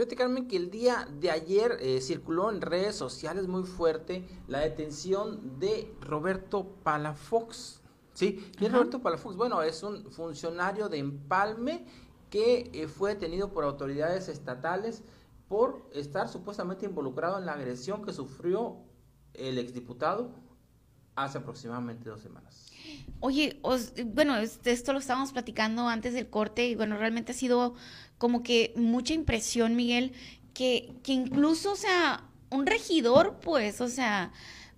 Fíjate, Carmen, que el día de ayer eh, circuló en redes sociales muy fuerte la detención de Roberto Palafox. ¿Sí? ¿Quién es Roberto Palafox? Bueno, es un funcionario de Empalme que eh, fue detenido por autoridades estatales por estar supuestamente involucrado en la agresión que sufrió el exdiputado hace aproximadamente dos semanas. Oye, bueno, esto lo estábamos platicando antes del corte y bueno, realmente ha sido como que mucha impresión, Miguel, que, que incluso, o sea, un regidor, pues, o sea,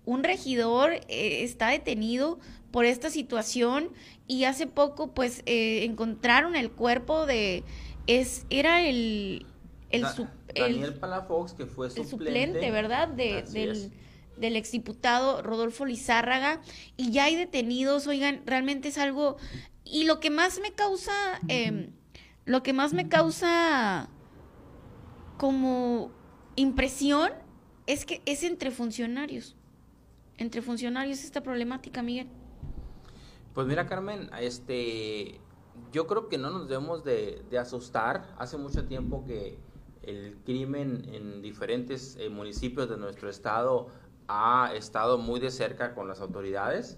un regidor eh, está detenido por esta situación y hace poco, pues, eh, encontraron el cuerpo de, es, era el, el, Daniel Palafox, que fue suplente, suplente ¿verdad? De, del, del exdiputado Rodolfo Lizárraga y ya hay detenidos, oigan, realmente es algo... Y lo que más me causa, eh, lo que más me causa como impresión es que es entre funcionarios, entre funcionarios esta problemática, Miguel. Pues mira, Carmen, este, yo creo que no nos debemos de, de asustar. Hace mucho tiempo que el crimen en diferentes eh, municipios de nuestro estado ha estado muy de cerca con las autoridades.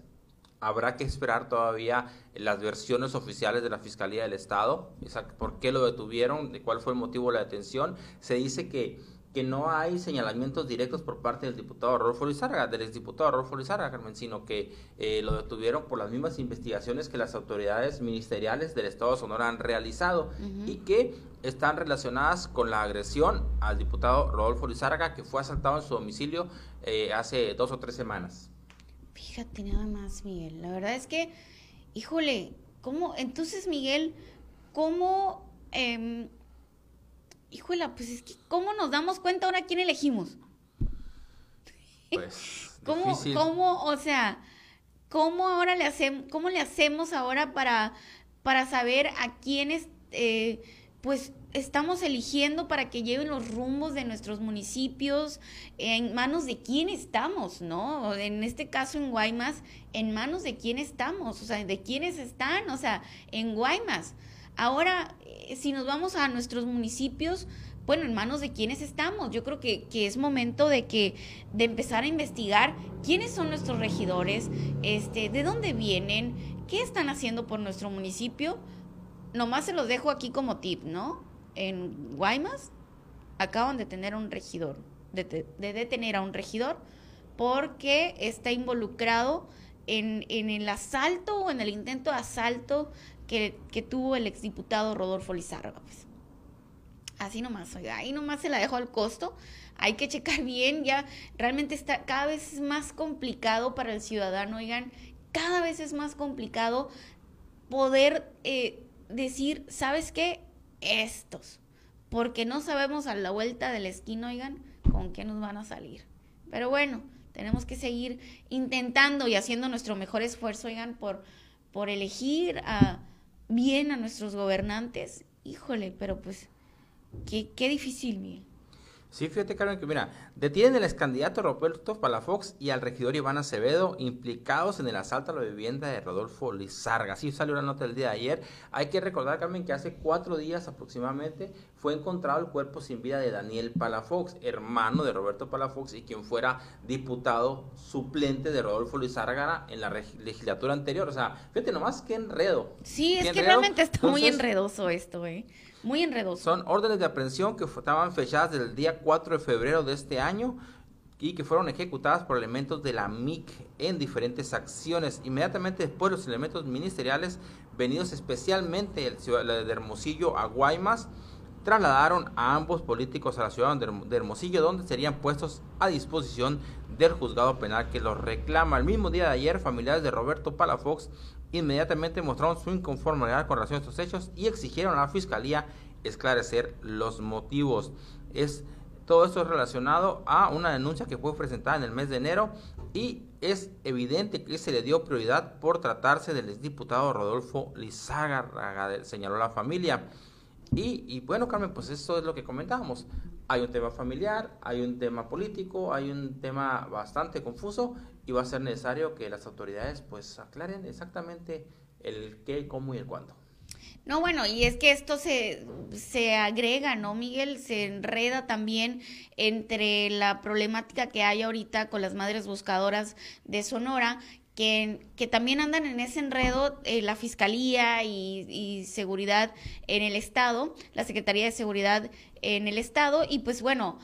Habrá que esperar todavía las versiones oficiales de la Fiscalía del Estado, por qué lo detuvieron, de cuál fue el motivo de la detención. Se dice que que no hay señalamientos directos por parte del diputado Rodolfo Lizárraga, del exdiputado Rodolfo Lizárraga, Carmen, sino que eh, lo detuvieron por las mismas investigaciones que las autoridades ministeriales del Estado de Sonora han realizado y que están relacionadas con la agresión al diputado Rodolfo Lizárraga, que fue asaltado en su domicilio eh, hace dos o tres semanas. Fíjate nada más, Miguel. La verdad es que, híjole, ¿cómo? Entonces, Miguel, ¿cómo... Eh, híjole, pues es que, ¿cómo nos damos cuenta ahora quién elegimos? Pues, ¿Cómo, ¿Cómo, o sea, cómo ahora le hacemos, cómo le hacemos ahora para, para saber a quiénes, eh, pues, estamos eligiendo para que lleven los rumbos de nuestros municipios, en manos de quién estamos, ¿no? En este caso en Guaymas, en manos de quién estamos, o sea, de quiénes están, o sea, en Guaymas. Ahora, eh, si nos vamos a nuestros municipios, bueno, en manos de quiénes estamos. Yo creo que, es momento de que de empezar a investigar quiénes son nuestros regidores, este, de dónde vienen, qué están haciendo por nuestro municipio. Nomás se los dejo aquí como tip, ¿no? En Guaymas acaban de tener un regidor, de, detener a un regidor porque está involucrado en, en el asalto o en el intento de asalto que, tuvo el exdiputado Rodolfo Lizárraga. Pues. Así nomás, oiga, ahí nomás se la dejo al costo. Hay que checar bien, ya realmente está cada vez es más complicado para el ciudadano, oigan, cada vez es más complicado poder eh, decir, ¿sabes qué? Estos. Porque no sabemos a la vuelta de la esquina, oigan, con qué nos van a salir. Pero bueno, tenemos que seguir intentando y haciendo nuestro mejor esfuerzo, oigan, por, por elegir a bien a nuestros gobernantes, híjole, pero pues qué, qué difícil, Miguel. Sí, fíjate, Carmen, que mira, detienen al ex candidato Roberto Palafox y al regidor Iván Acevedo implicados en el asalto a la vivienda de Rodolfo Lizarga. Así salió una nota el día de ayer. Hay que recordar, Carmen, que hace cuatro días aproximadamente fue encontrado el cuerpo sin vida de Daniel Palafox, hermano de Roberto Palafox y quien fuera diputado suplente de Rodolfo Lizárraga en la legislatura anterior. O sea, fíjate nomás qué enredo. Sí, es que realmente está muy enredoso esto, ¿eh? Muy enredoso. Son órdenes de aprehensión que estaban fechadas desde el día 4 de febrero de este año y que fueron ejecutadas por elementos de la MIC en diferentes acciones. Inmediatamente después los elementos ministeriales venidos especialmente de Hermosillo a Guaymas trasladaron a ambos políticos a la ciudad de Hermosillo donde serían puestos a disposición del juzgado penal que los reclama. El mismo día de ayer, familiares de Roberto Palafox inmediatamente mostraron su inconformidad con relación a estos hechos y exigieron a la fiscalía esclarecer los motivos. Es todo esto es relacionado a una denuncia que fue presentada en el mes de enero y es evidente que se le dio prioridad por tratarse del exdiputado Rodolfo Lizárraga, señaló la familia. Y, y, bueno, Carmen, pues eso es lo que comentábamos. Hay un tema familiar, hay un tema político, hay un tema bastante confuso y va a ser necesario que las autoridades pues aclaren exactamente el qué, cómo y el cuándo. No, bueno, y es que esto se, se agrega, ¿no, Miguel? Se enreda también entre la problemática que hay ahorita con las madres buscadoras de Sonora, que, que también andan en ese enredo eh, la Fiscalía y, y Seguridad en el Estado, la Secretaría de Seguridad en el Estado, y pues bueno,